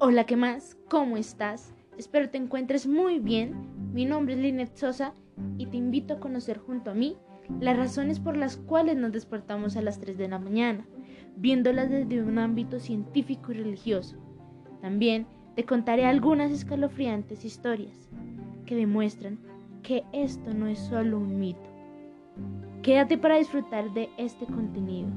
Hola, ¿qué más? ¿Cómo estás? Espero te encuentres muy bien. Mi nombre es Linet Sosa y te invito a conocer junto a mí las razones por las cuales nos despertamos a las 3 de la mañana, viéndolas desde un ámbito científico y religioso. También te contaré algunas escalofriantes historias que demuestran que esto no es solo un mito. Quédate para disfrutar de este contenido.